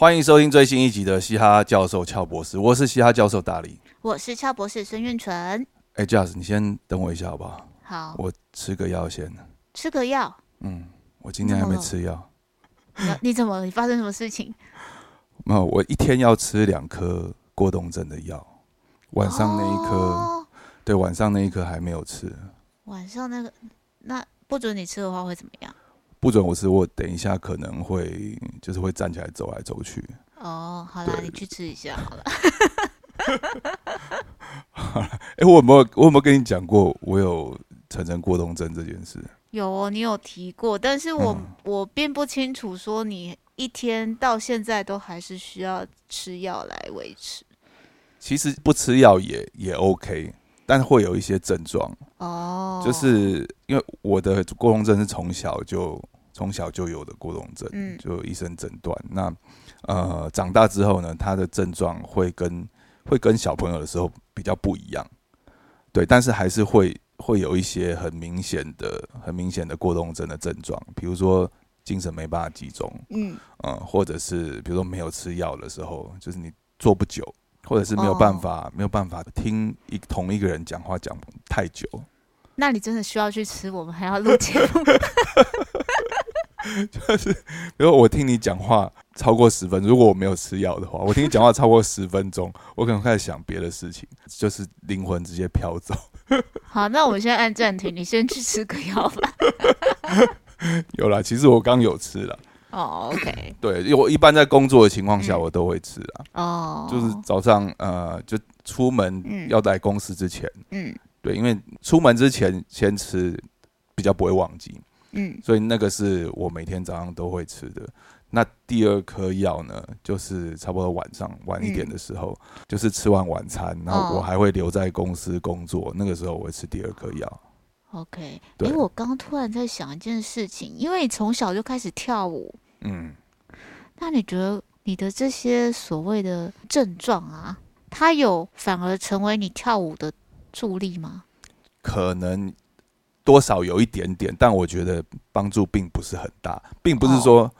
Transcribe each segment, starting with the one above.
欢迎收听最新一集的嘻哈教授俏博士，我是嘻哈教授大力。我是俏博士孙运纯。哎 j a z 你先等我一下好不好？好，我吃个药先。吃个药？嗯，我今天还没吃药。你你怎么？你发生什么事情？没有，我一天要吃两颗过动症的药，晚上那一颗，对，晚上那一颗还没有吃。晚上那个，那不准你吃的话会怎么样？不准我吃，我等一下可能会就是会站起来走来走去。哦，好了，你去吃一下好了。好了，哎，我有没有我有没有跟你讲过我有产生过动症这件事？有哦，你有提过，但是我我并不清楚说你一天到现在都还是需要吃药来维持。其实不吃药也也 OK。但会有一些症状哦，就是因为我的过动症是从小就从小就有的过动症，嗯，就医生诊断。那呃，长大之后呢，他的症状会跟会跟小朋友的时候比较不一样，对，但是还是会会有一些很明显的、很明显的过动症的症状，比如说精神没办法集中，嗯，呃，或者是比如说没有吃药的时候，就是你坐不久。或者是没有办法，没有办法听一同一个人讲话讲太久，那你真的需要去吃？我们还要录节目，就是，比如我听你讲话超过十分，如果我没有吃药的话，我听你讲话超过十分钟，我可能开始想别的事情，就是灵魂直接飘走。好，那我们现在按暂停，你先去吃个药吧。有啦，其实我刚有吃了。哦，OK，对，因为我一般在工作的情况下，我都会吃啊。哦，就是早上呃，就出门要在公司之前，嗯，对，因为出门之前先吃，比较不会忘记，嗯，所以那个是我每天早上都会吃的。那第二颗药呢，就是差不多晚上晚一点的时候，就是吃完晚餐，然后我还会留在公司工作，那个时候我会吃第二颗药。OK，哎，我刚突然在想一件事情，因为你从小就开始跳舞，嗯，那你觉得你的这些所谓的症状啊，它有反而成为你跳舞的助力吗？可能多少有一点点，但我觉得帮助并不是很大，并不是说。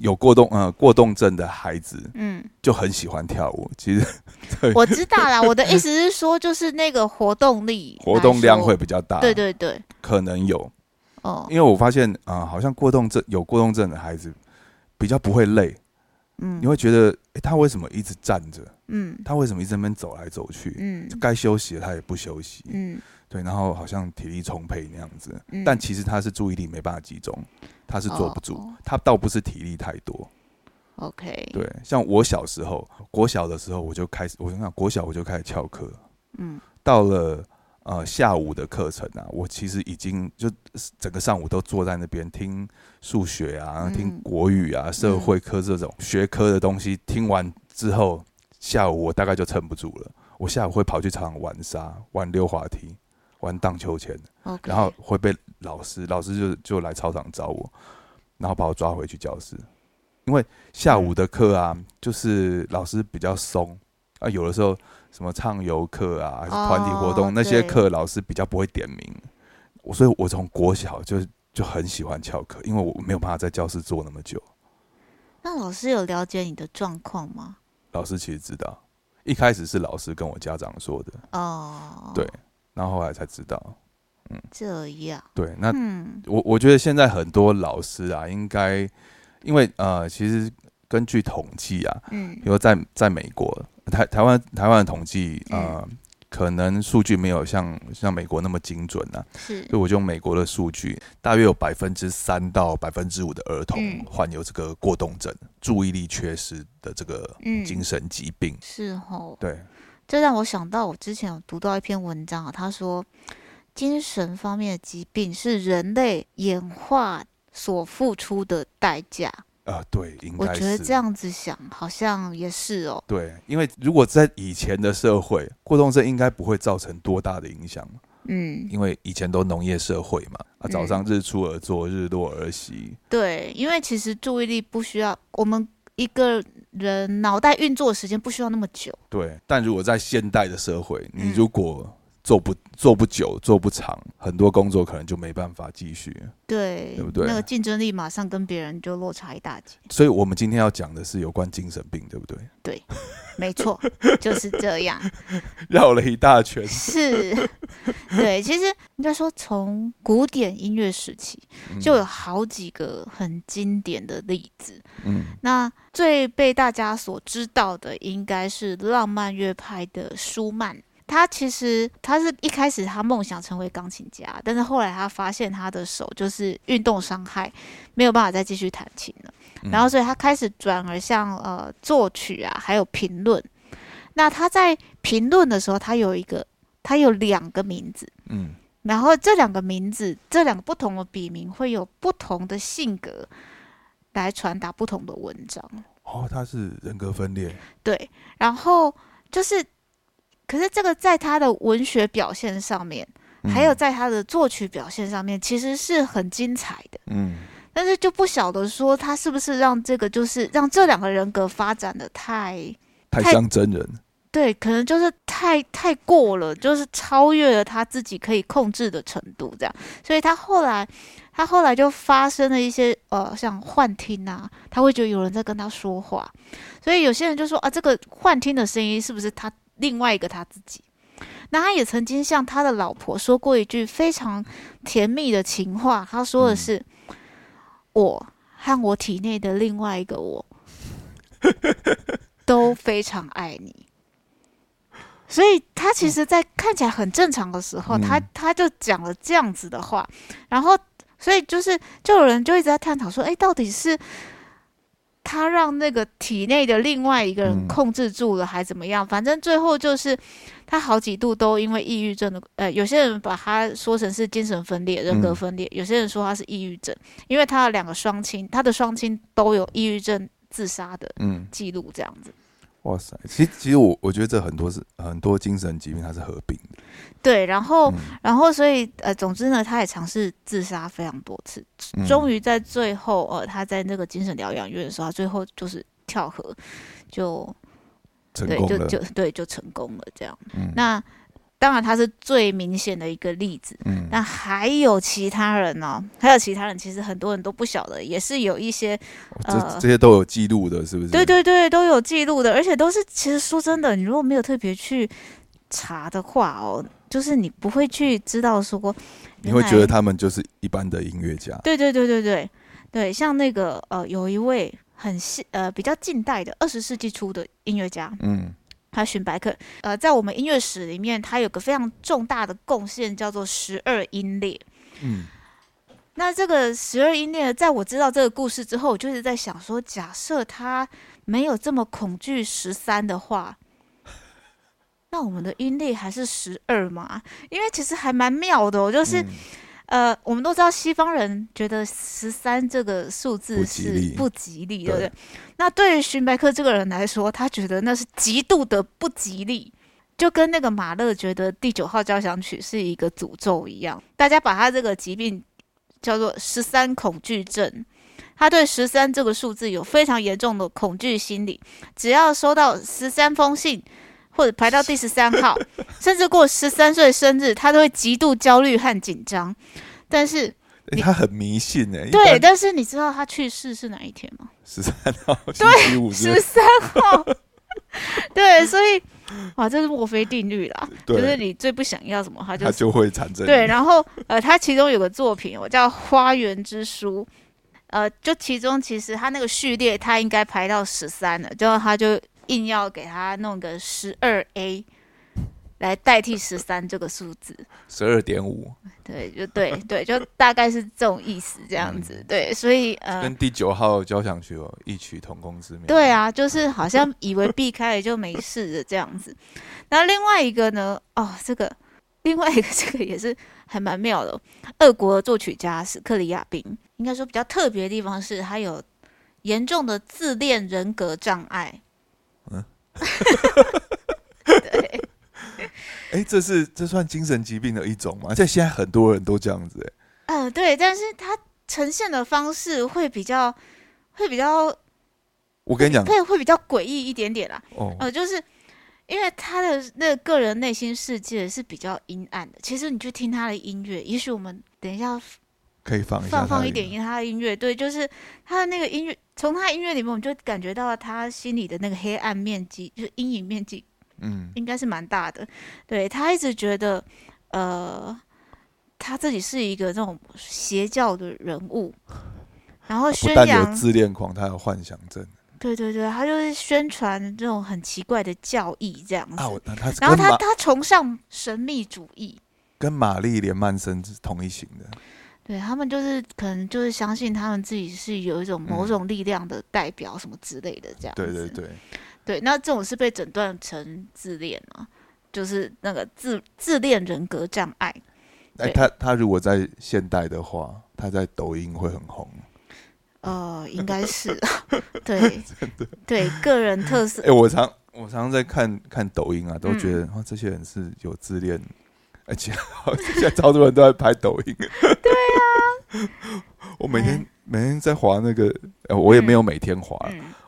有过动呃过动症的孩子，嗯，就很喜欢跳舞。其实 我知道啦，我的意思是说，就是那个活动力、活动量会比较大。对对对，可能有哦，因为我发现啊，好像过动症有过动症的孩子比较不会累。嗯，你会觉得，哎，他为什么一直站着？嗯，他为什么一直在那边走来走去？嗯，该休息他也不休息。嗯，对，然后好像体力充沛那样子，但其实他是注意力没办法集中。他是坐不住，他倒不是体力太多。OK，对，像我小时候，国小的时候我就开始，我想想，国小我就开始翘课。嗯，到了呃下午的课程啊，我其实已经就整个上午都坐在那边听数学啊，听国语啊，社会科这种学科的东西。听完之后，下午我大概就撑不住了，我下午会跑去场玩沙、玩溜滑梯。玩荡秋千，然后会被老师，老师就就来操场找我，然后把我抓回去教室。因为下午的课啊，就是老师比较松啊，有的时候什么唱游课啊，还是团体活动那些课，老师比较不会点名。我所以，我从国小就就很喜欢翘课，因为我没有办法在教室坐那么久。那老师有了解你的状况吗？老师其实知道，一开始是老师跟我家长说的。哦，对。然后后来才知道，嗯，这样。对。那我我觉得现在很多老师啊，应该因为呃，其实根据统计啊，嗯，比如在在美国台台湾台湾的统计啊，可能数据没有像像美国那么精准啊，是。所以我就用美国的数据，大约有百分之三到百分之五的儿童患有这个过动症、注意力缺失的这个精神疾病，是哦，对。这让我想到，我之前有读到一篇文章啊，他说，精神方面的疾病是人类演化所付出的代价啊。对，应该我觉得这样子想，好像也是哦。对，因为如果在以前的社会，过动症应该不会造成多大的影响嗯，因为以前都农业社会嘛，啊，早上日出而作，日落而息。对，因为其实注意力不需要我们一个。人脑袋运作的时间不需要那么久。对，但如果在现代的社会，你如果做不做不久，做不长，很多工作可能就没办法继续。对，对不对？那个竞争力马上跟别人就落差一大截。所以我们今天要讲的是有关精神病，对不对？对，没错，就是这样。绕了一大圈。是，对，其实应该说从古典音乐时期就有好几个很经典的例子。嗯，那最被大家所知道的应该是浪漫乐派的舒曼。他其实他是一开始他梦想成为钢琴家，但是后来他发现他的手就是运动伤害，没有办法再继续弹琴了。然后所以他开始转而向呃作曲啊，还有评论。那他在评论的时候，他有一个他有两个名字，嗯，然后这两个名字这两个不同的笔名会有不同的性格来传达不同的文章。哦，他是人格分裂。对，然后就是。可是这个在他的文学表现上面，还有在他的作曲表现上面，其实是很精彩的。嗯，但是就不晓得说他是不是让这个就是让这两个人格发展的太太像真人。对，可能就是太太过了，就是超越了他自己可以控制的程度，这样。所以他后来他后来就发生了一些呃，像幻听啊，他会觉得有人在跟他说话，所以有些人就说啊，这个幻听的声音是不是他？另外一个他自己，那他也曾经向他的老婆说过一句非常甜蜜的情话。他说的是：“我和我体内的另外一个我 都非常爱你。”所以，他其实，在看起来很正常的时候，他他就讲了这样子的话。然后，所以就是，就有人就一直在探讨说：“哎，到底是？”他让那个体内的另外一个人控制住了，还怎么样？反正最后就是他好几度都因为抑郁症的，呃，有些人把他说成是精神分裂、人格分裂，有些人说他是抑郁症，因为他的两个双亲，他的双亲都有抑郁症自杀的记录，这样子。哇塞，其实其实我我觉得这很多是很多精神疾病，它是合并的。对，然后然后所以呃，总之呢，他也尝试自杀非常多次，终于在最后呃，他在那个精神疗养院的时候，他最后就是跳河，就成功了，就就对，就成功了这样。那。当然，他是最明显的一个例子。嗯，那还有其他人呢？还有其他人，其实很多人都不晓得，也是有一些呃，这些都有记录的，是不是？对对对，都有记录的，而且都是其实说真的，你如果没有特别去查的话哦，就是你不会去知道说，你会觉得他们就是一般的音乐家。对对对对对对，像那个呃，有一位很近呃比较近代的二十世纪初的音乐家，嗯。他荀白克，呃，在我们音乐史里面，他有个非常重大的贡献，叫做十二音列。嗯，那这个十二音列，在我知道这个故事之后，我就是在想说，假设他没有这么恐惧十三的话，那我们的音列还是十二吗？因为其实还蛮妙的，就是。呃，我们都知道西方人觉得十三这个数字是不吉利，对不对？那对于荀白克这个人来说，他觉得那是极度的不吉利，就跟那个马勒觉得第九号交响曲是一个诅咒一样。大家把他这个疾病叫做十三恐惧症，他对十三这个数字有非常严重的恐惧心理，只要收到十三封信。或者排到第十三号，甚至过十三岁生日，他都会极度焦虑和紧张。但是他很迷信哎，对。但是你知道他去世是哪一天吗？十三号，对，十三号。对，所以哇，这是墨菲定律啦，就是你最不想要什么，他就他就会产生。对，然后呃，他其中有个作品，我叫《花园之书》，呃，就其中其实他那个序列，他应该排到十三了，就他就。硬要给他弄个十二 A 来代替十三这个数字，十二点五，对，就对对，就大概是这种意思，这样子，对，所以呃，跟第九号交响曲哦异曲同工之妙。对啊，就是好像以为避开了就没事的这样子。那另外一个呢？哦，这个另外一个 这个也是还蛮妙的。俄国作曲家史克里亚宾，应该说比较特别的地方是，他有严重的自恋人格障碍。对，哎，这是这算精神疾病的一种吗？在现在很多人都这样子，哎，嗯，对，但是他呈现的方式会比较，会比较，我跟你讲，会会比较诡异一点点啦。哦，呃，就是因为他的那个个人内心世界是比较阴暗的。其实你去听他的音乐，也许我们等一下可以放放放一点音，他的音乐，对，就是他的那个音乐，从他音乐里面，我们就感觉到他心里的那个黑暗面积，就是阴影面积，嗯，应该是蛮大的。对他一直觉得，呃，他自己是一个这种邪教的人物，然后宣扬自恋狂，他有幻想症。对对对，他就是宣传这种很奇怪的教义这样子。然后他他崇尚神秘主义，跟玛丽莲曼森是同一型的。对他们就是可能就是相信他们自己是有一种某种力量的代表什么之类的这样。对对对，对，那这种是被诊断成自恋啊，就是那个自自恋人格障碍。哎，他他如果在现代的话，他在抖音会很红。呃，应该是，对，对，个人特色。哎，我常我常常在看看抖音啊，都觉得啊，这些人是有自恋，而且 现在超多人都在拍抖音。对啊，我每天每天在滑那个，我也没有每天滑，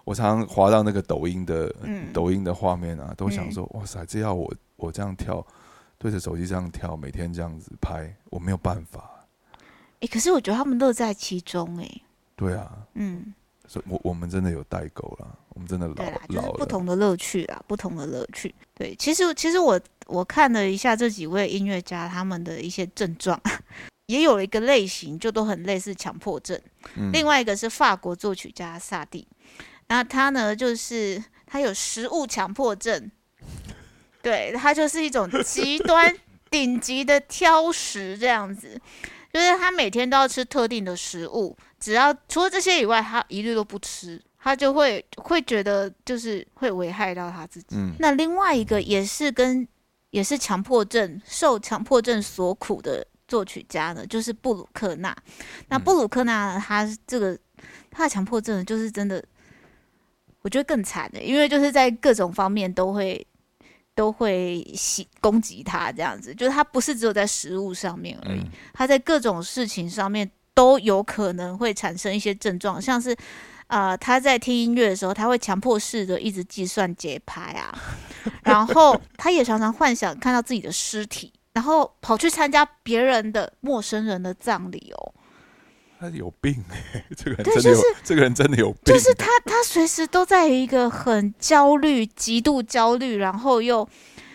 我常常滑到那个抖音的抖音的画面啊，都想说，哇塞，这要我我这样跳，对着手机这样跳，每天这样子拍，我没有办法。哎，可是我觉得他们乐在其中，哎。对啊，嗯，所以我我们真的有代沟了，我们真的老老了，不同的乐趣啊，不同的乐趣。对，其实其实我我看了一下这几位音乐家他们的一些症状，也有一个类型，就都很类似强迫症。另外一个是法国作曲家萨蒂，那他呢就是他有食物强迫症，对他就是一种极端顶级的挑食这样子，就是他每天都要吃特定的食物。只要除了这些以外，他一律都不吃，他就会会觉得就是会危害到他自己。那另外一个也是跟也是强迫症受强迫症所苦的作曲家呢，就是布鲁克纳。那布鲁克纳他这个他的强迫症就是真的，我觉得更惨的，因为就是在各种方面都会都会袭攻击他这样子，就是他不是只有在食物上面而已，他在各种事情上面。都有可能会产生一些症状，像是，呃，他在听音乐的时候，他会强迫式的一直计算节拍啊，然后他也常常幻想看到自己的尸体，然后跑去参加别人的陌生人的葬礼哦。他有病哎，这个人真的有，这个人真的有病。就是他，他随时都在一个很焦虑、极度焦虑，然后又。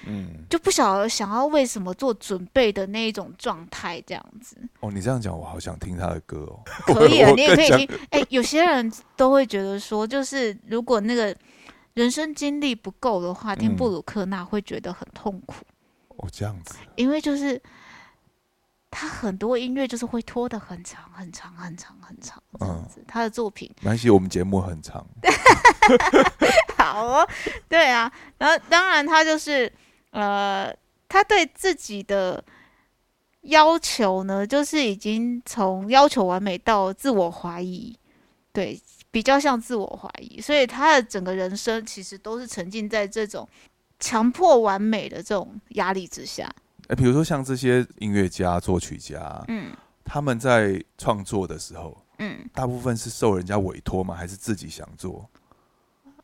嗯，就不晓得想要为什么做准备的那一种状态，这样子。哦，你这样讲，我好想听他的歌哦。可以啊，你也可以听。哎，有些人都会觉得说，就是如果那个人生经历不够的话，听布鲁克纳会觉得很痛苦。哦，这样子。因为就是他很多音乐就是会拖得很长、很长、很长、很长这样子。他的作品，没关系，我们节目很长。好哦，对啊，然后当然他就是。呃，他对自己的要求呢，就是已经从要求完美到自我怀疑，对，比较像自我怀疑，所以他的整个人生其实都是沉浸在这种强迫完美的这种压力之下。哎，比如说像这些音乐家、作曲家，嗯，他们在创作的时候，嗯，大部分是受人家委托吗？还是自己想做？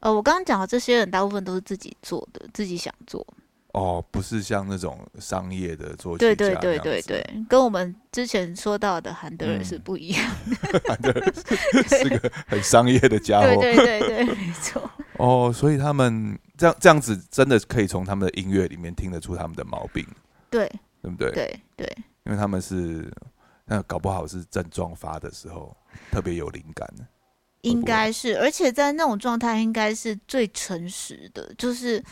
呃，我刚刚讲的这些人，大部分都是自己做的，自己想做。哦，不是像那种商业的作曲家，对对对对对，跟我们之前说到的韩德尔是不一样的。韩德尔 是个很商业的家伙，对对对对，没错。哦，所以他们这样这样子，真的可以从他们的音乐里面听得出他们的毛病，对。对不对？对对，因为他们是那搞不好是症状发的时候特别有灵感。应该是，而且在那种状态应该是最诚实的，就是。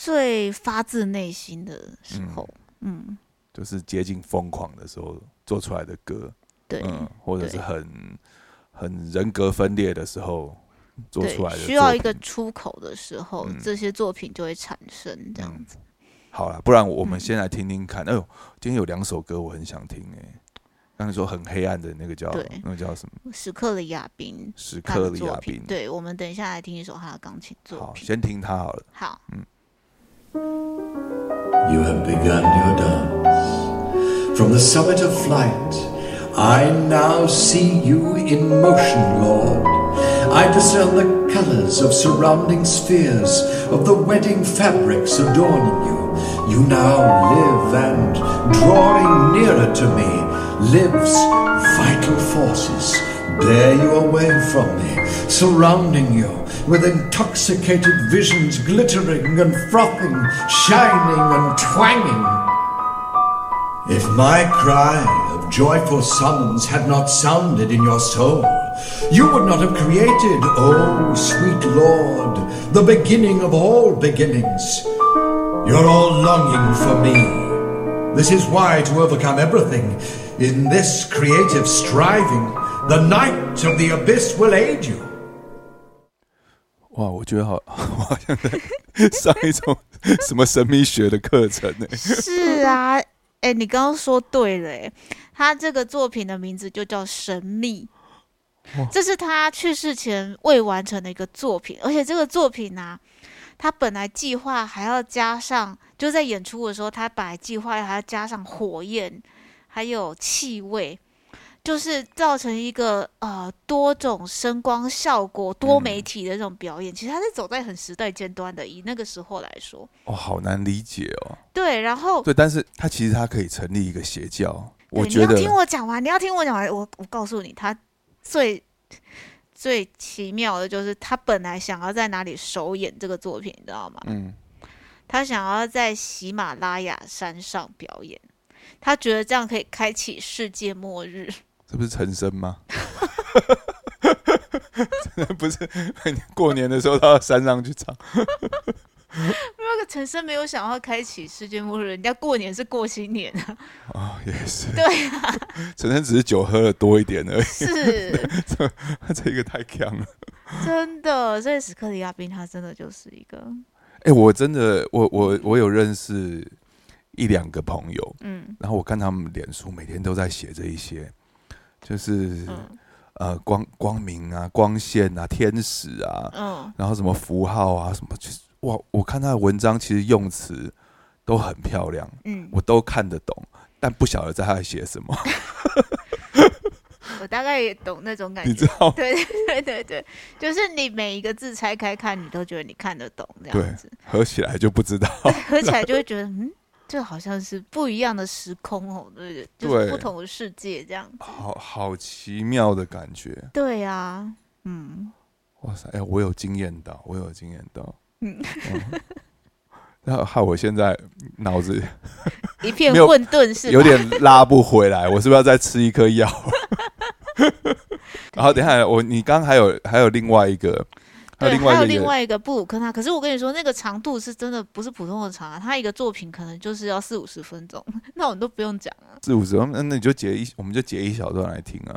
最发自内心的时候，嗯，就是接近疯狂的时候做出来的歌，对，嗯，或者是很很人格分裂的时候做出来的，需要一个出口的时候，这些作品就会产生这样子。好了，不然我们先来听听看。哎呦，今天有两首歌我很想听哎，刚才说很黑暗的那个叫那个叫什么？史克里亚宾，史克里亚宾。对，我们等一下来听一首他的钢琴作品。先听他好了。好，嗯。You have begun your dance. From the summit of flight, I now see you in motion, Lord. I discern the colors of surrounding spheres, of the wedding fabrics adorning you. You now live and, drawing nearer to me, lives vital forces bear you away from me, surrounding you with intoxicated visions glittering and frothing, shining and twanging. If my cry of joyful summons had not sounded in your soul, you would not have created, oh sweet Lord, the beginning of all beginnings. You're all longing for me. This is why, to overcome everything, in this creative striving, the night of the abyss will aid you. 哇，我觉得好，我好像在上一种什么神秘学的课程呢？是啊，哎，你刚刚说对了，哎，他这个作品的名字就叫《神秘》， 这是他去世前未完成的一个作品，而且这个作品呢，他本来计划还要加上，就在演出的时候，他本来计划还要加上火焰，还有气味。就是造成一个呃多种声光效果、多媒体的这种表演，其实他是走在很时代尖端的。以那个时候来说，哦，好难理解哦。对，然后对，但是他其实他可以成立一个邪教。我觉得你要听我讲完，你要听我讲完。我我告诉你，他最最奇妙的就是他本来想要在哪里首演这个作品，你知道吗？嗯，他想要在喜马拉雅山上表演，他觉得这样可以开启世界末日。这不是陈升吗？不是，过年的时候到山上去唱。那个陈生没有想要开启世界末日，人家过年是过新年啊。哦，也是。对啊，陈生只是酒喝了多一点而已。是，这这个太强了。真的，所以史克里亚宾他真的就是一个。哎，我真的，我我我有认识一两个朋友，嗯，然后我看他们脸书每天都在写这一些。就是呃光光明啊光线啊天使啊，嗯，然后什么符号啊什么，就是哇，我看他的文章其实用词都很漂亮，嗯，我都看得懂，但不晓得在他写什么。我大概也懂那种感觉，你知道？对 对对对，就是你每一个字拆开看，你都觉得你看得懂这样子，合起来就不知道，合起来就会觉得嗯。就好像是不一样的时空哦，对，就是不同的世界这样子，好好奇妙的感觉。对呀，嗯，哇塞，哎，我有惊艳到，我有惊艳到，嗯，那害我现在脑子 一片混沌，是有点拉不回来，我是不是要再吃一颗药？然后等下我，你刚还有还有另外一个。对，还有另外一个布鲁克纳，可是我跟你说，那个长度是真的不是普通的长啊，他一个作品可能就是要四五十分钟，那我们都不用讲啊。四五十分，那那你就截一，我们就截一小段来听啊。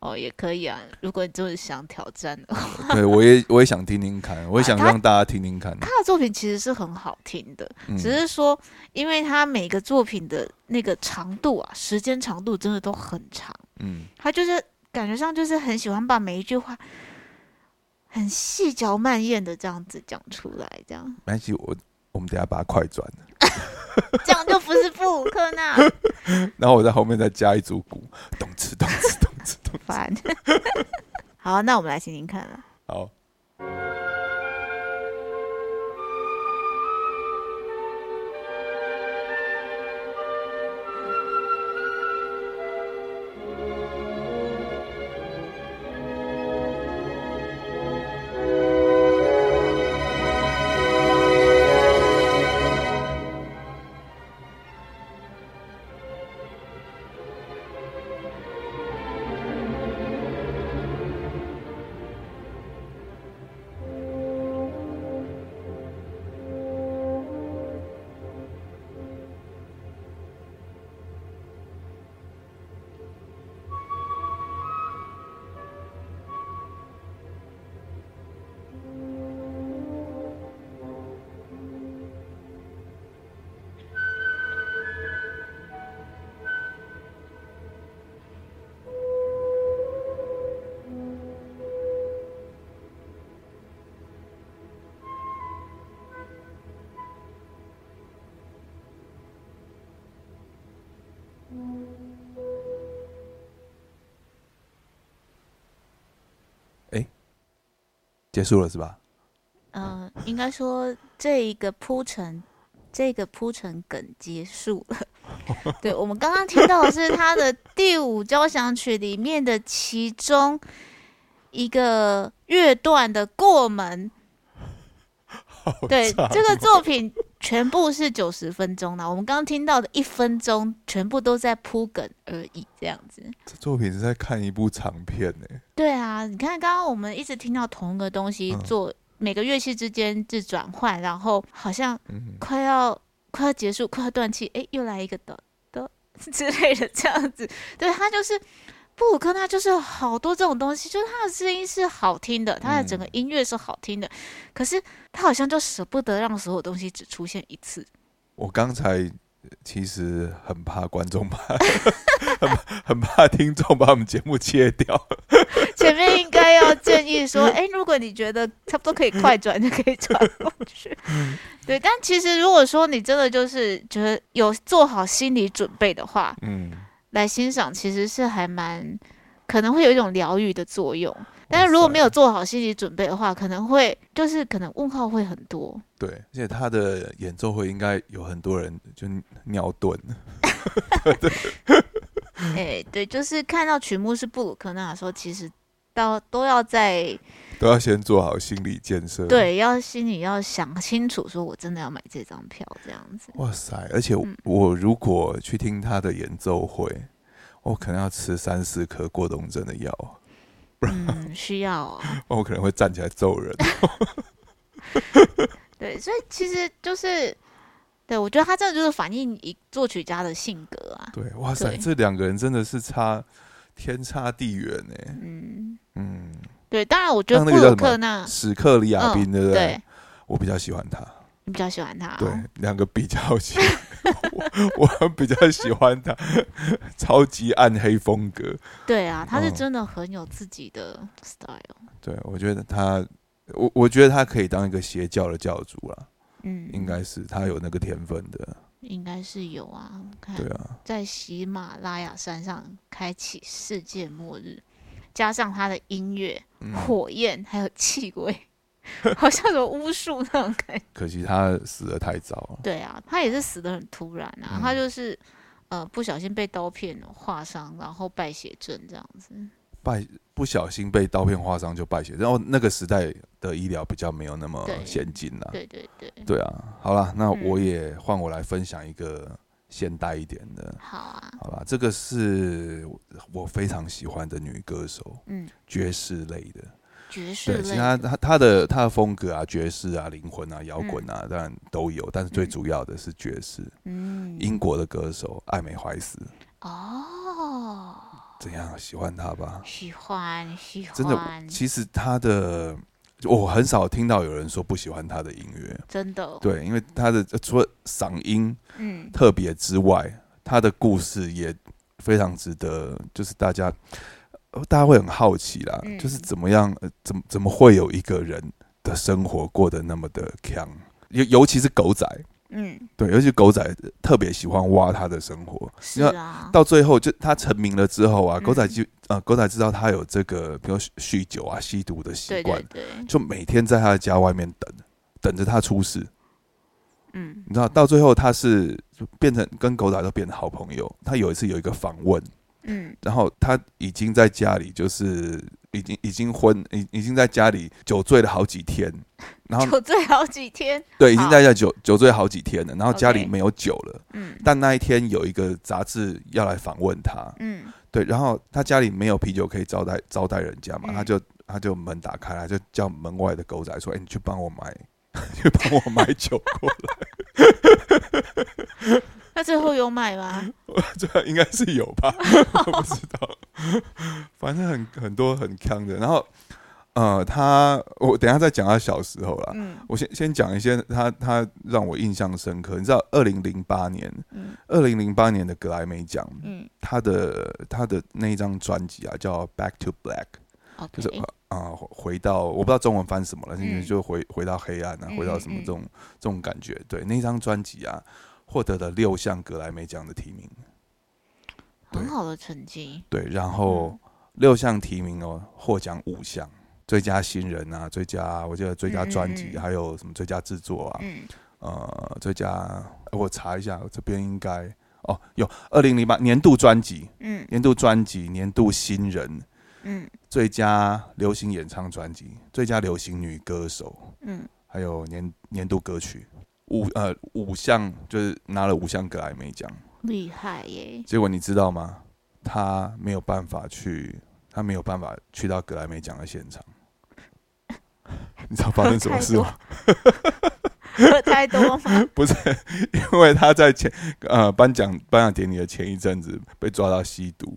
哦，也可以啊，如果你就是想挑战的话。对，我也我也想听听看，我也想让大家听听看。他的作品其实是很好听的，只是说，因为他每个作品的那个长度啊，时间长度真的都很长。嗯，他就是感觉上就是很喜欢把每一句话。很细嚼慢咽的这样子讲出来，这样。没关系，我我们等下把它快转 这样就不是布鲁克纳。然后我在后面再加一组鼓，咚哧咚哧咚哧咚。烦。好，那我们来听听看了。好。结束了是吧？嗯，应该说这一个铺陈，这个铺陈梗结束了。对，我们刚刚听到的是他的第五交响曲里面的其中一个乐段的过门。对，这个作品全部是九十分钟的，我们刚刚听到的一分钟全部都在铺梗而已，这样子。这作品是在看一部长片呢。对啊，你看刚刚我们一直听到同一个东西做每个乐器之间是转换，然后好像快要快要结束，快要断气，哎，又来一个的的之类的这样子。对，他就是。布鲁克纳就是好多这种东西，就是他的声音是好听的，他的整个音乐是好听的，可是他好像就舍不得让所有东西只出现一次。我刚才其实很怕观众 怕，很很怕听众把我们节目切掉。前面应该要建议说，哎，如果你觉得差不多可以快转，就可以转过去。对，但其实如果说你真的就是觉得有做好心理准备的话，嗯。来欣赏其实是还蛮可能会有一种疗愈的作用，但是如果没有做好心理准备的话，可能会就是可能问号会很多。对，而且他的演奏会应该有很多人就尿遁。哎，对，就是看到曲目是布鲁克纳的时候，其实到都要在 都要先做好心理建设。对，要心里要想清楚，说我真的要买这张票这样子。哇塞！而且我如果去听他的演奏会，我可能要吃三四颗过冬症的药。嗯，需要啊。我可能会站起来揍人。对，所以其实就是，对我觉得他真的就是反映一作曲家的性格啊。对，哇塞，这两个人真的是差天差地远呢。嗯嗯，对，当然我觉得布鲁克那史克里亚宾对不对？我比较喜欢他，你比较喜欢他？对，两个比较起，我 我比较喜欢他，超级暗黑风格。对啊，他是真的很有自己的 style。对，我觉得他。我我觉得他可以当一个邪教的教主了，嗯，应该是他有那个天分的，应该是有啊。对啊，在喜马拉雅山上开启世界末日，加上他的音乐、火焰还有气味，好像有巫术那种感觉。可惜他死的太早了。对啊，他也是死的很突然啊，他就是呃不小心被刀片划伤，然后败血症这样子。败不小心被刀片划伤就败血，然后那个时代的医疗比较没有那么先进了。对对对，对啊，好了，那我也换我来分享一个现代一点的。好啊，好吧，这个是我非常喜欢的女歌手，嗯，爵士类的，爵士类，其他他他的他的风格啊，爵士啊，灵魂啊，摇滚啊，当然都有，但是最主要的是爵士。嗯，英国的歌手艾美怀斯。哦。怎样喜欢他吧？喜欢喜欢，真的。其实他的我很少听到有人说不喜欢他的音乐，真的。对，因为他的除了嗓音嗯特别之外，他的故事也非常值得，就是大家大家会很好奇啦，就是怎么样，呃怎么怎么会有一个人的生活过得那么的强，尤尤其是狗仔。嗯，对，尤其狗仔特别喜欢挖他的生活，是啊，到最后就他成名了之后啊，狗仔就呃，狗仔知道他有这个，比如酗酒啊、吸毒的习惯，对，就每天在他的家外面等，等着他出事。嗯，你知道，到最后他是变成跟狗仔都变成好朋友。他有一次有一个访问，嗯，然后他已经在家里，就是已经已经昏，已已经在家里酒醉了好几天。然后酒醉好几天，对，已经在家酒酒醉好几天了。然后家里没有酒了，嗯。但那一天有一个杂志要来访问他，嗯，对。然后他家里没有啤酒可以招待招待人家嘛，他就他就门打开来，就叫门外的狗仔说：“哎，你去帮我买，去帮我买酒过来。” 他最后有买吗？这应该是有吧，我不知道。反正很很多很坑的，然后。呃，他我等下再讲他小时候啦。嗯，我先先讲一些他他让我印象深刻。你知道，二零零八年，二零零八年的格莱美奖，嗯，他的他的那一张专辑啊，叫《Back to Black》，就是啊，回到我不知道中文翻什么了，就回回到黑暗啊，回到什么这种这种感觉。对，那张专辑啊，获得了六项格莱美奖的提名，很好的成绩。对，然后六项提名哦，获奖五项。最佳新人啊，最佳我记得最佳专辑，还有什么最佳制作啊，呃，最佳我查一下，这边应该哦，有二零零八年度专辑，嗯，年度专辑，年度新人，嗯，最佳流行演唱专辑，最佳流行女歌手，嗯，还有年年度歌曲，五呃五项就是拿了五项格莱美奖，厉害耶！结果你知道吗？他没有办法去，他没有办法去到格莱美奖的现场。你知道发生什么事吗？喝太多 吗？不是，因为他在前呃颁奖颁奖典礼的前一阵子被抓到吸毒。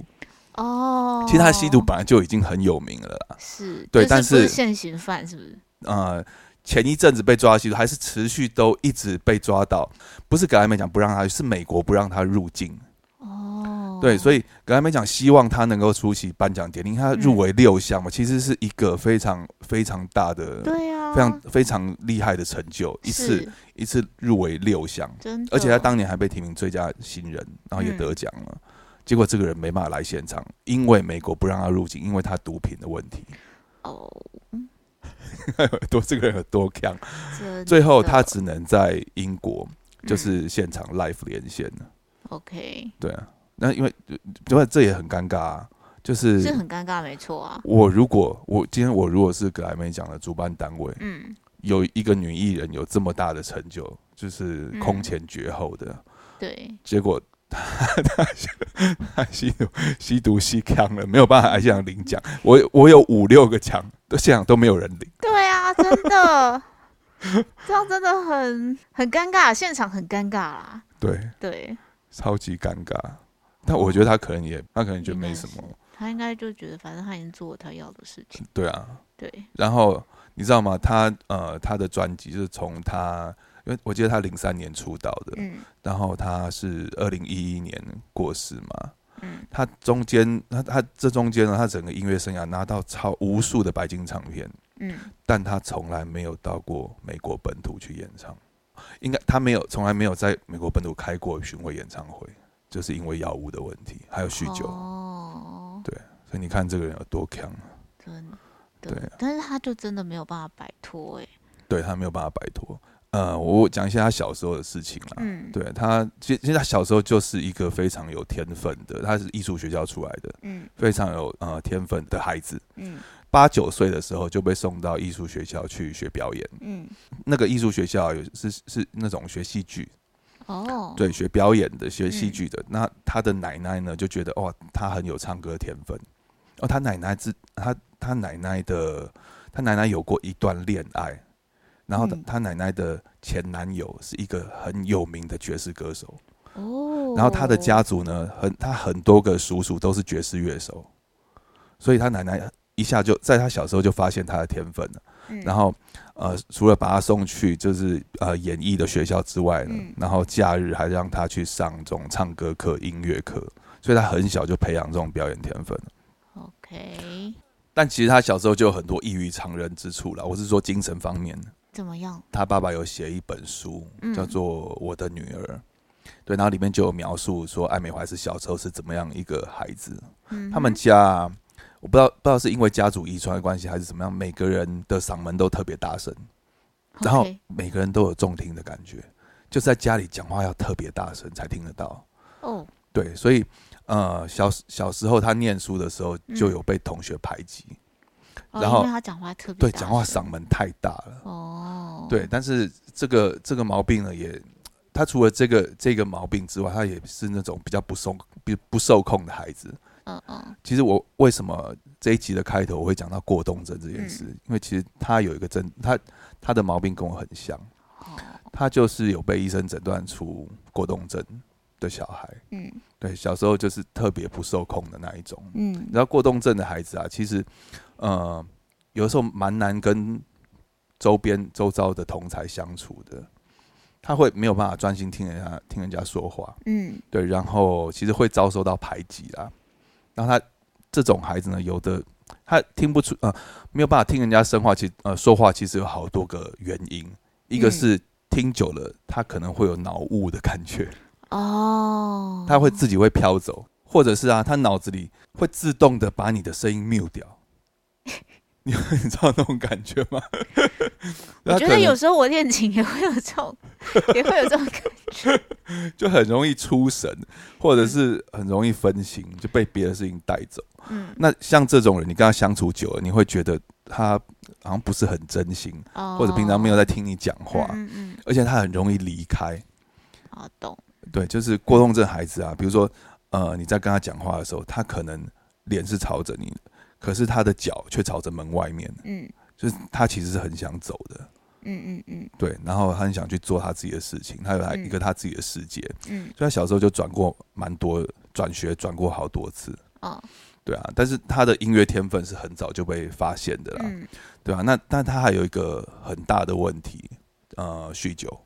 哦，其实他吸毒本来就已经很有名了啦。是，对，但是现行犯是不是？呃，前一阵子被抓到吸毒，还是持续都一直被抓到。不是格莱美奖不让他，是美国不让他入境。对，所以格莱美奖希望他能够出席颁奖典礼，他入围六项嘛，其实是一个非常非常大的，对啊，非常非常厉害的成就，一次一次入围六项，而且他当年还被提名最佳新人，然后也得奖了。结果这个人没办法来现场，因为美国不让他入境，因为他毒品的问题。哦，多这个人有多强，最后他只能在英国就是现场 live 连线了。OK，对啊。那因为，因为这也很尴尬，啊，就是是很尴尬，没错啊。我如果我今天我如果是格莱美奖的主办单位，嗯，有一个女艺人有这么大的成就，就是空前绝后的，对。结果他他吸毒吸毒吸康了，没有办法来现场领奖。我我有五六个奖，都现场都没有人领。对啊，真的，这样真的很很尴尬，现场很尴尬啦。对对，超级尴尬。但我觉得他可能也，他可能觉得没什么。他应该就觉得，反正他已经做了他要的事情。对啊。对。然后你知道吗？他呃，他的专辑就是从他，因为我记得他零三年出道的，嗯。然后他是二零一一年过世嘛。嗯。他中间，他他这中间呢，他整个音乐生涯拿到超无数的白金唱片。嗯。但他从来没有到过美国本土去演唱，应该他没有，从来没有在美国本土开过巡回演唱会。就是因为药物的问题，还有酗酒，哦对，所以你看这个人有多强，真的，对，但是他就真的没有办法摆脱，哎，对他没有办法摆脱。呃，我讲一下他小时候的事情啦，嗯，对他，其其实他小时候就是一个非常有天分的，他是艺术学校出来的，嗯，非常有呃天分的孩子，嗯，八九岁的时候就被送到艺术学校去学表演，嗯，那个艺术学校有是是那种学戏剧。哦，对，学表演的，学戏剧的。那他的奶奶呢，就觉得哇，他很有唱歌天分。哦，他奶奶自，他他奶奶的，他奶奶有过一段恋爱，然后他奶奶的前男友是一个很有名的爵士歌手。哦，然后他的家族呢，很他很多个叔叔都是爵士乐手，所以他奶奶一下就在他小时候就发现他的天分了。然后，呃，除了把他送去就是呃演艺的学校之外呢，然后假日还让他去上这种唱歌课、音乐课，所以他很小就培养这种表演天分 OK，但其实他小时候就有很多异于常人之处了。我是说精神方面怎么样？他爸爸有写一本书，叫做《我的女儿》，对，然后里面就有描述说艾美怀是小时候是怎么样一个孩子。他们家。我不知道，不知道是因为家族遗传的关系还是怎么样，每个人的嗓门都特别大声，然后每个人都有重听的感觉，就在家里讲话要特别大声才听得到。哦，对，所以呃，小小时候他念书的时候就有被同学排挤，然后他讲话特别对，讲话嗓门太大了。哦，对，但是这个这个毛病呢，也他除了这个这个毛病之外，他也是那种比较不受不不受控的孩子。嗯嗯，其实我为什么这一集的开头我会讲到过动症这件事？因为其实他有一个症，他他的毛病跟我很像，他就是有被医生诊断出过动症的小孩。嗯，对，小时候就是特别不受控的那一种。嗯，然后过动症的孩子啊，其实呃有时候蛮难跟周边周遭的同才相处的，他会没有办法专心听人家听人家说话。嗯，对，然后其实会遭受到排挤啦。然后他这种孩子呢，有的他听不出啊，没有办法听人家说话。其实呃，说话其实有好多个原因，一个是听久了，他可能会有脑雾的感觉哦，他会自己会飘走，或者是啊，他脑子里会自动的把你的声音 mute 掉。你 你知道那种感觉吗？我觉得有时候我练琴也会有这种，也会有这种感觉，就很容易出神，或者是很容易分心，就被别的事情带走。嗯，那像这种人，你跟他相处久了，你会觉得他好像不是很真心，或者平常没有在听你讲话，嗯嗯，而且他很容易离开。啊，懂。对，就是过动症孩子啊，比如说，呃，你在跟他讲话的时候，他可能脸是朝着你。可是他的脚却朝着门外面，嗯，就是他其实是很想走的，嗯嗯嗯，对，然后他很想去做他自己的事情，他有他一个他自己的世界，嗯，所以他小时候就转过蛮多转学，转过好多次，哦，对啊，但是他的音乐天分是很早就被发现的啦，对啊，那但他还有一个很大的问题，呃，酗酒，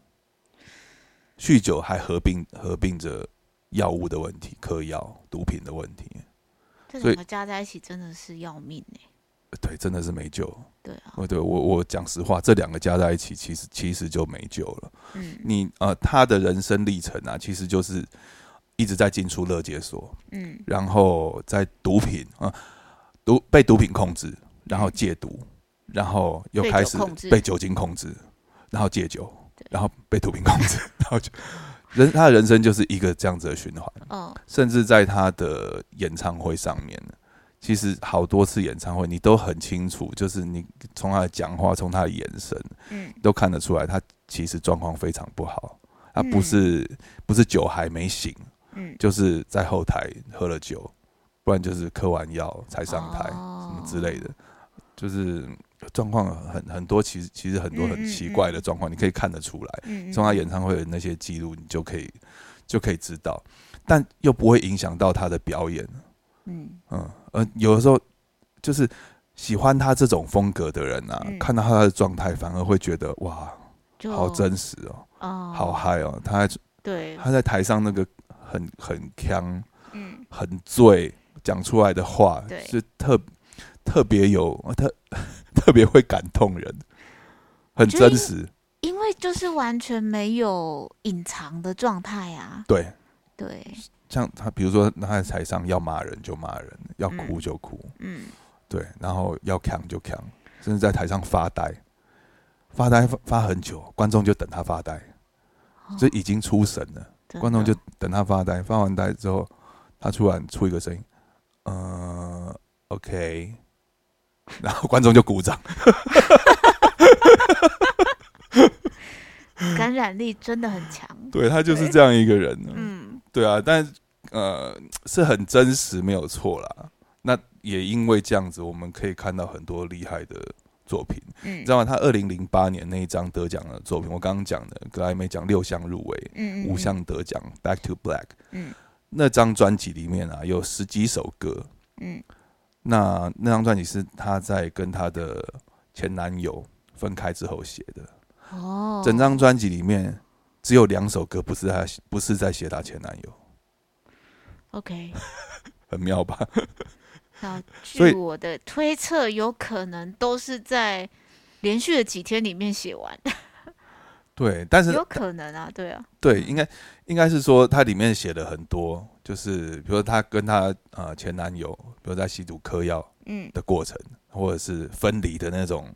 酗酒还合并合并着药物的问题，嗑药、毒品的问题。这两个加在一起真的是要命哎！对，真的是没救。对啊，对我我讲实话，这两个加在一起，其实其实就没救了。嗯，你呃，他的人生历程啊，其实就是一直在进出乐界所，嗯，然后在毒品啊，毒被毒品控制，然后戒毒，然后又开始被酒精控制，然后戒酒，然后被毒品控制，然后就。人他的人生就是一个这样子的循环，嗯，甚至在他的演唱会上面，其实好多次演唱会你都很清楚，就是你从他的讲话，从他的眼神，嗯，都看得出来他其实状况非常不好，他不是不是酒还没醒，嗯，就是在后台喝了酒，不然就是嗑完药才上台什么之类的，就是。状况很很多，其实其实很多很奇怪的状况，你可以看得出来。从他演唱会的那些记录，你就可以就可以知道，但又不会影响到他的表演。嗯。嗯，呃，有的时候就是喜欢他这种风格的人啊，看到他的状态，反而会觉得哇，好真实哦，好嗨哦，他对。他在台上那个很很强，嗯，很醉，讲出来的话是特特别有 特。特别会感动人，很真实，因为就是完全没有隐藏的状态啊。对。对，像他，比如说他在台上要骂人就骂人，要哭就哭，嗯，对，然后要扛就扛，甚至在台上发呆，发呆发很久，观众就等他发呆，这已经出神了，观众就等他发呆，发完呆之后，他突然出一个声音，嗯，OK。然后观众就鼓掌，感染力真的很强。对他就是这样一个人。嗯，对啊，但呃是很真实，没有错啦。那也因为这样子，我们可以看到很多厉害的作品。嗯，知道吗？他二零零八年那一张得奖的作品，我刚刚讲的格莱美奖六项入围，嗯五项得奖，《Back to Black》。嗯，那张专辑里面啊，有十几首歌。嗯。那那张专辑是她在跟她的前男友分开之后写的。哦，整张专辑里面只有两首歌不是她不是在写她前男友。OK，很妙吧？那据我的推测，有可能都是在连续的几天里面写完。对，但是有可能啊，对啊，对，应该应该是说它里面写了很多。就是比如说她跟她呃前男友，比如在吸毒嗑药嗯。的过程，或者是分离的那种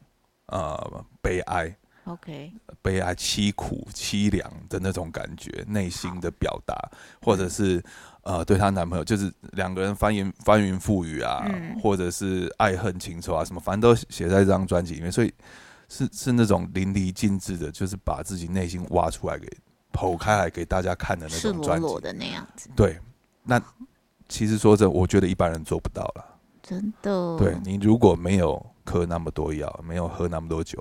呃悲哀，OK，悲哀凄苦凄凉的那种感觉，内心的表达，或者是呃对她男朋友，就是两个人翻云翻云覆雨啊，或者是爱恨情仇啊什么，反正都写在这张专辑里面，所以是是那种淋漓尽致的，就是把自己内心挖出来给剖开来给大家看的那种专辑的那样子，对。那其实说真，我觉得一般人做不到了。真的，对你如果没有嗑那么多药，没有喝那么多酒，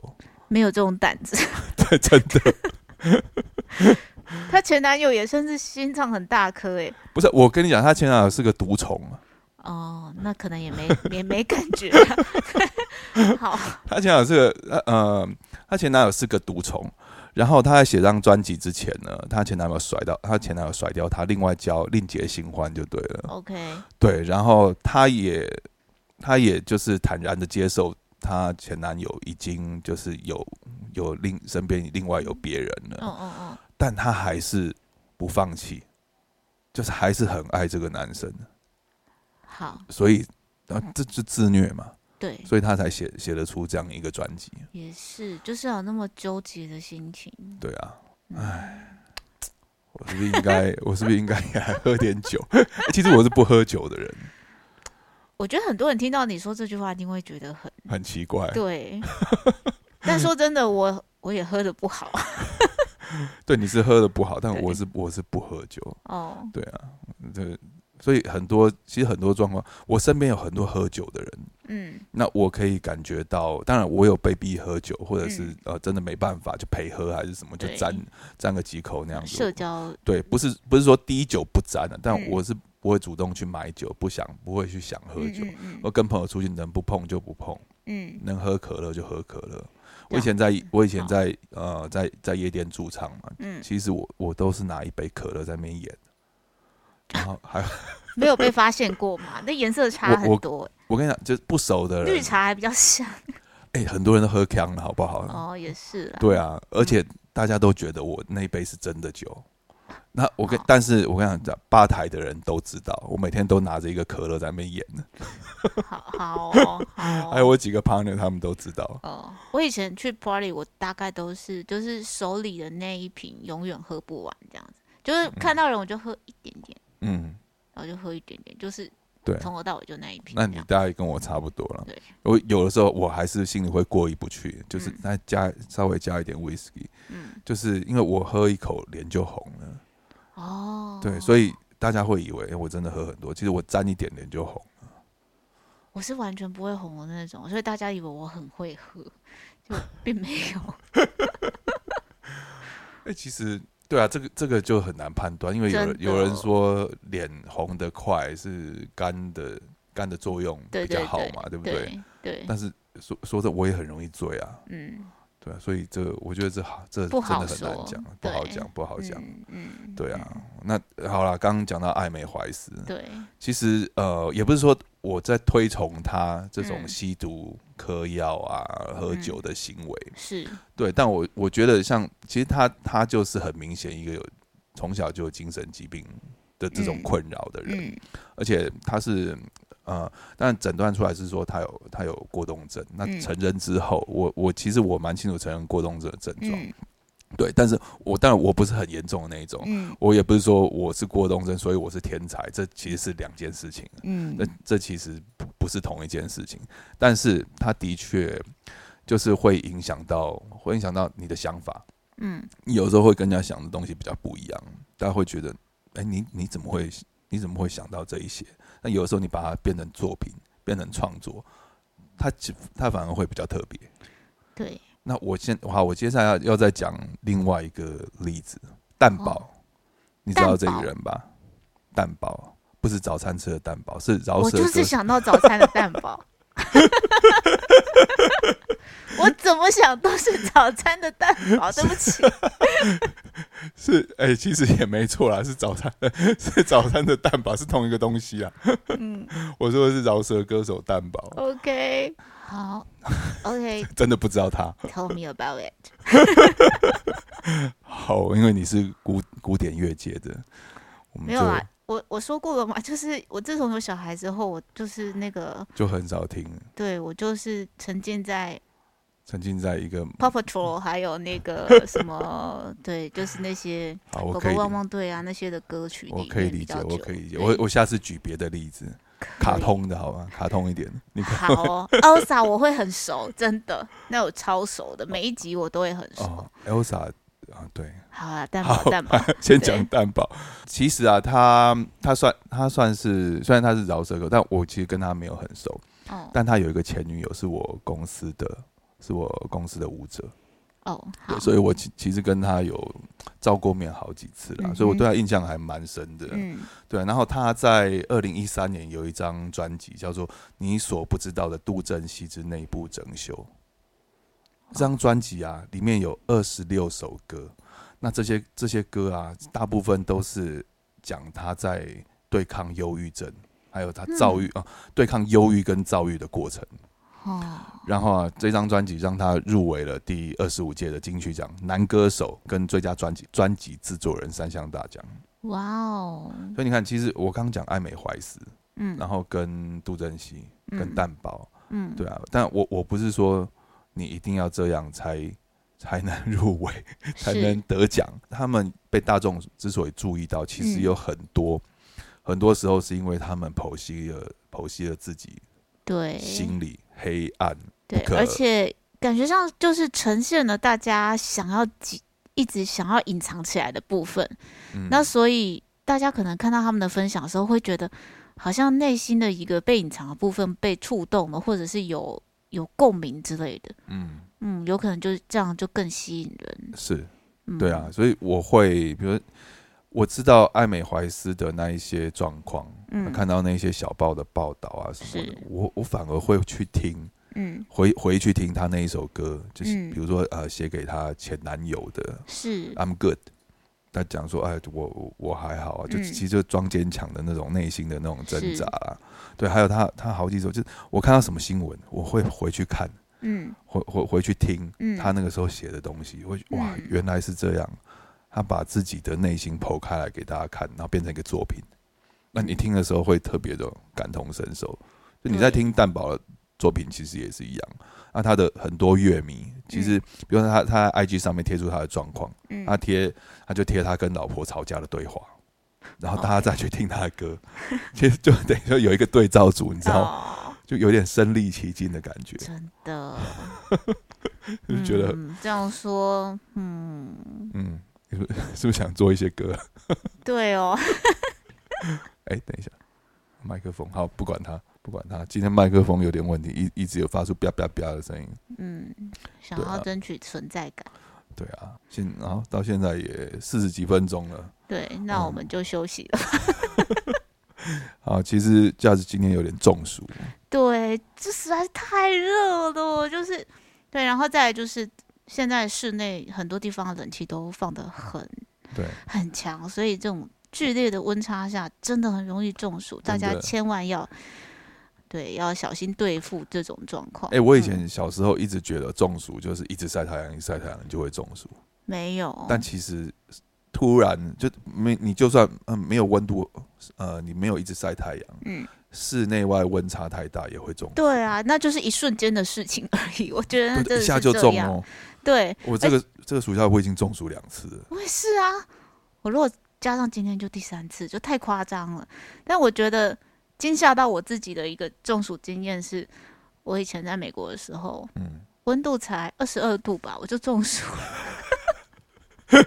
没有这种胆子，对，真的。她前男友也算是心脏很大颗哎。不是，我跟你讲，她前男友是个毒虫哦，那可能也没也没感觉。好，他前男友是个呃，他前男友是个毒虫。然后他在写张专辑之前呢，他前男友甩掉，他前男友甩掉他，另外交另结新欢就对了。OK，对，然后他也，他也就是坦然的接受他前男友已经就是有有另身边另外有别人了。嗯嗯嗯。但他还是不放弃，就是还是很爱这个男生。好。所以，啊，这是自虐嘛？对，所以他才写写得出这样一个专辑。也是，就是有那么纠结的心情。对啊，唉，我是不是应该，我是不是应该来喝点酒？其实我是不喝酒的人。我觉得很多人听到你说这句话，一定会觉得很很奇怪。对，但说真的，我我也喝的不好。对，你是喝的不好，但我是我是不喝酒。哦，对啊，这所以很多其实很多状况，我身边有很多喝酒的人。嗯，那我可以感觉到，当然我有被逼喝酒，或者是呃真的没办法就陪喝还是什么，就沾沾个几口那样子。社交对，不是不是说滴酒不沾的，但我是不会主动去买酒，不想不会去想喝酒。我跟朋友出去能不碰就不碰，嗯，能喝可乐就喝可乐。我以前在，我以前在呃在在夜店驻唱嘛，嗯，其实我我都是拿一杯可乐在那边演，然后还 没有被发现过嘛？那颜色差很多。我跟你讲，就是不熟的人，绿茶还比较像。哎，很多人都喝强了，好不好？哦，也是。对啊，而且大家都觉得我那一杯是真的酒。那我跟，但是我跟你讲，吧台的人都知道，我每天都拿着一个可乐在那边演呢。好好哦，好。还有我几个 partner，他们都知道。哦，我以前去 party，我大概都是就是手里的那一瓶永远喝不完，这样子，就是看到人我就喝一点点，嗯，然后就喝一点点，就是。对，从头到尾就那一瓶。那你大概跟我差不多了。对，我有的时候我还是心里会过意不去，就是那加稍微加一点 whisky，嗯，就是因为我喝一口脸就红了。哦，对，所以大家会以为我真的喝很多，其实我沾一点脸就红了。我是完全不会红的那种，所以大家以为我很会喝，就并没有。哎，其实。对啊，这个这个就很难判断，因为有有人说脸红的快是肝的肝的作用比较好嘛，对不对？对。但是说说的我也很容易醉啊。嗯。对啊，所以这我觉得这好，这真的很难讲，不好讲，不好讲。嗯。对啊，那好了，刚刚讲到艾美怀斯，对，其实呃，也不是说我在推崇他这种吸毒。嗑药啊，喝酒的行为是对，但我我觉得像其实他他就是很明显一个有从小就有精神疾病的这种困扰的人，而且他是呃，但诊断出来是说他有他有过动症。那成人之后，我我其实我蛮清楚成人过动症的症状。对，但是我当然我不是很严重的那一种，嗯，我也不是说我是过动症，所以我是天才，这其实是两件事情，嗯，那这其实不不是同一件事情，但是他的确就是会影响到，会影响到你的想法，嗯，有时候会跟人家想的东西比较不一样，大家会觉得，哎，你你怎么会你怎么会想到这一些？那有的时候你把它变成作品，变成创作，它它反而会比较特别，对。那我先好，我接下来要要再讲另外一个例子，蛋堡，你知道这个人吧？蛋堡不是早餐吃的蛋堡，是饶舌。我就是 想到早餐的蛋堡。我怎么想都是早餐的蛋堡，对不起。是 哎，其实也没错啦，是早餐，是早餐的蛋堡，是同一个东西啊。嗯，我说的是饶舌歌手蛋堡。OK。好，OK，真的不知道他。Tell me about it。好，因为你是古古典乐界的，没有啊。我我说过了嘛，就是我自从有小孩之后，我就是那个就很少听。对，我就是沉浸在沉浸在一个 Paw Patrol，还有那个 什么，对，就是那些 狗狗汪汪队啊那些的歌曲。我可以理解，我可以理解。我我下次举别的例子。卡通的好吗？卡通一点。你好，Elsa 我会很熟，真的，那我超熟的，每一集我都会很熟。Elsa 啊，对。好啊，蛋堡，蛋堡。先讲蛋堡。其实啊，他他算他算是，虽然他是饶舌歌，但我其实跟他没有很熟。哦。但他有一个前女友，是我公司的，是我公司的舞者。哦，所以我其其实跟他有照过面好几次了，所以我对他印象还蛮深的。嗯，对。然后他在二零一三年有一张专辑叫做《你所不知道的杜振熙之内部整修》，这张专辑啊，里面有二十六首歌。那这些这些歌啊，大部分都是讲他在对抗忧郁症，还有他躁郁啊，对抗忧郁跟躁郁的过程。哦，然后啊，这张专辑让他入围了第二十五届的金曲奖男歌手跟最佳专辑专辑制作人三项大奖。哇哦！所以你看，其实我刚讲艾美怀斯，嗯，然后跟杜振熙、跟蛋宝，嗯，对啊，但我我不是说你一定要这样才 才能入围，才能得奖。他们被大众之所以注意到，其实有很多很多时候是因为他们剖析了剖析了自己对心理黑暗，对，而且感觉上就是呈现了大家想要几一直想要隐藏起来的部分。那所以大家可能看到他们的分享的时候，会觉得。好像内心的一个被隐藏的部分被触动了，或者是有有共鸣之类的。嗯嗯，有可能就是这样，就更吸引人。是，对啊，所以我会，比如我知道艾美怀斯的那一些状况，嗯，看到那些小报的报道啊什么的，我我反而会去听，嗯，回回去听他那一首歌，就是比如说呃，写给他前男友的，是，I'm good。他讲说：“哎，我我还好啊，就其实就装坚强的那种内心的那种挣扎啦。对，还有他他好几首，就是我看到什么新闻，我会回去看，嗯，回回回去听他那个时候写的东西，会哇，原来是这样。他把自己的内心剖开来给大家看，然后变成一个作品。那你听的时候会特别的感同身受。就你在听蛋宝的作品，其实也是一样。”那他的很多乐迷，其实，比如说他他在 IG 上面贴出他的状况，他贴他就贴他跟老婆吵架的对话，然后大家再去听他的歌，其实就等于说有一个对照组，你知道，就有点身临其境的感觉。真的，就觉得这样说，嗯嗯，是不是想做一些歌？对哦。哎，等一下，麦克风，好，不管他。不管他，今天麦克风有点问题，一一直有发出啪啪啪的声音。嗯，想要争取存在感。对啊，现然后到现在也四十几分钟了。对，那我们就休息了。好，其实价值今天有点中暑。对，这实在是太热了，就是对，然后再来就是现在室内很多地方的冷气都放的很对很强，所以这种剧烈的温差下真的很容易中暑，大家千万要。对，要小心对付这种状况。哎，我以前小时候一直觉得中暑就是一直晒太阳，一晒太阳就会中暑。没有，但其实突然就没你就算嗯没有温度，呃，你没有一直晒太阳，嗯，室内外温差太大也会中。对啊，那就是一瞬间的事情而已。我觉得一下就中哦。对，我这个这个暑假我已经中暑两次了。我也是啊，我如果加上今天就第三次，就太夸张了。但我觉得。惊吓到我自己的一个中暑经验是，我以前在美国的时候，嗯，温度才二十二度吧，我就中暑了，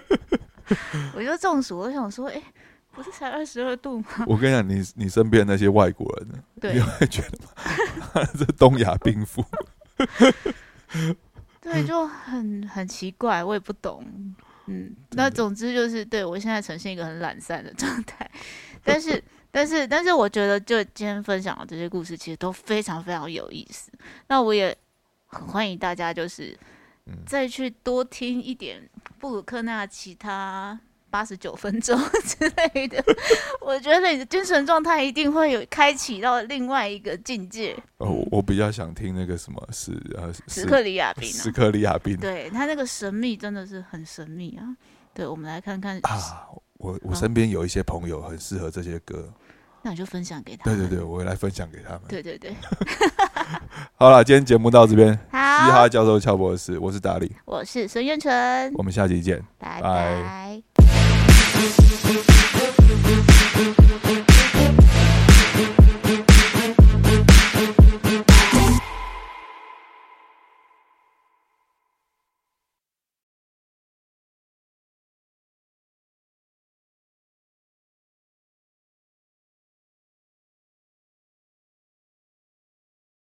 我就中暑。我想说，哎，不是才二十二度吗？我跟你讲，你你身边那些外国人，对，你会觉得 这东亚病夫，对，就很很奇怪，我也不懂。嗯，那总之就是，对我现在呈现一个很懒散的状态，但是。但是，但是我觉得，就今天分享的这些故事，其实都非常非常有意思。那我也很欢迎大家，就是再去多听一点布鲁克纳其他八十九分钟 之类的。我觉得你的精神状态一定会有开启到另外一个境界。哦，我比较想听那个什么是呃，斯克里亚宾，斯克里亚宾，对他那个神秘真的是很神秘啊。对，我们来看看啊，我我身边有一些朋友很适合这些歌。那我就分享给他。对对对，我会来分享给他们。对对对。好了，今天节目到这边。好。嘻哈教授乔博士，我是达理，我是孙燕纯。我们下期见，拜拜。